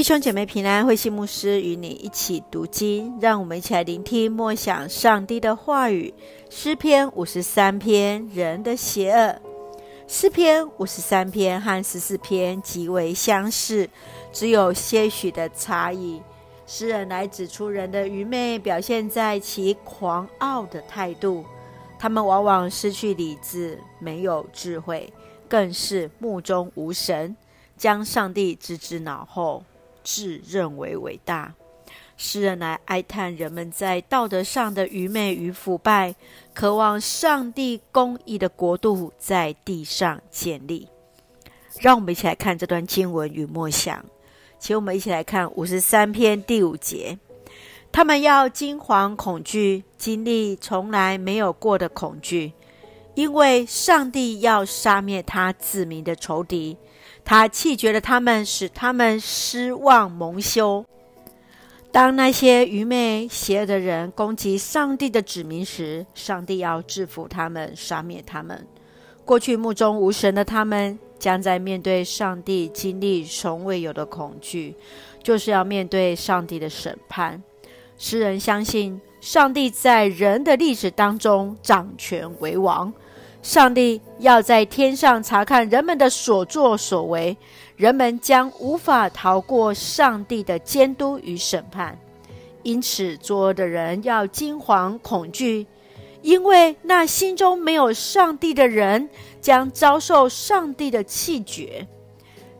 弟兄姐妹平安，慧馨牧师与你一起读经，让我们一起来聆听默想上帝的话语。诗篇五十三篇，人的邪恶。诗篇五十三篇和十四篇极为相似，只有些许的差异。诗人来指出人的愚昧，表现在其狂傲的态度。他们往往失去理智，没有智慧，更是目中无神，将上帝置之脑后。自认为伟大，诗人来哀叹人们在道德上的愚昧与腐败，渴望上帝公义的国度在地上建立。让我们一起来看这段经文与默想，请我们一起来看五十三篇第五节：他们要惊惶恐惧，经历从来没有过的恐惧，因为上帝要杀灭他子民的仇敌。他弃绝了他们，使他们失望蒙羞。当那些愚昧邪恶的人攻击上帝的子民时，上帝要制服他们，杀灭他们。过去目中无神的他们，将在面对上帝经历从未有的恐惧，就是要面对上帝的审判。诗人相信，上帝在人的历史当中掌权为王。上帝要在天上查看人们的所作所为，人们将无法逃过上帝的监督与审判。因此，作恶的人要惊惶恐惧，因为那心中没有上帝的人将遭受上帝的弃绝。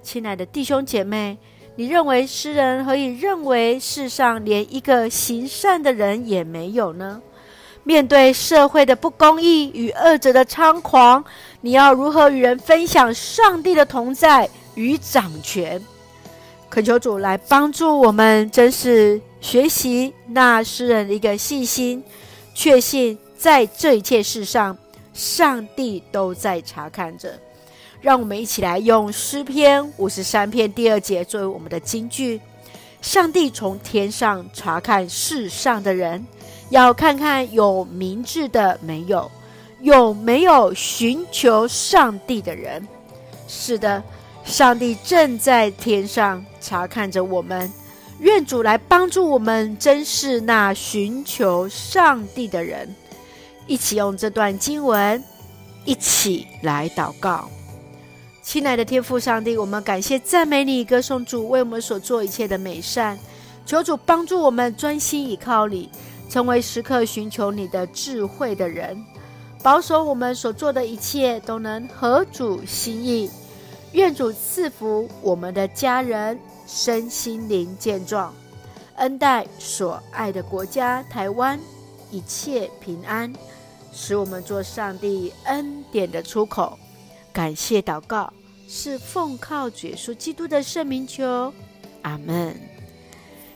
亲爱的弟兄姐妹，你认为诗人何以认为世上连一个行善的人也没有呢？面对社会的不公义与恶者的猖狂，你要如何与人分享上帝的同在与掌权？恳求主来帮助我们，真是学习那诗人的一个信心，确信在这一切事上，上帝都在查看着。让我们一起来用诗篇五十三篇第二节作为我们的金句：上帝从天上查看世上的人。要看看有明智的没有，有没有寻求上帝的人。是的，上帝正在天上查看着我们。愿主来帮助我们，珍视那寻求上帝的人。一起用这段经文，一起来祷告。亲爱的天父上帝，我们感谢赞美你，歌颂主为我们所做一切的美善。求主帮助我们专心倚靠你。成为时刻寻求你的智慧的人，保守我们所做的一切都能合主心意。愿主赐福我们的家人身心灵健壮，恩待所爱的国家台湾一切平安，使我们做上帝恩典的出口。感谢祷告，是奉靠主耶稣基督的圣名求，阿门。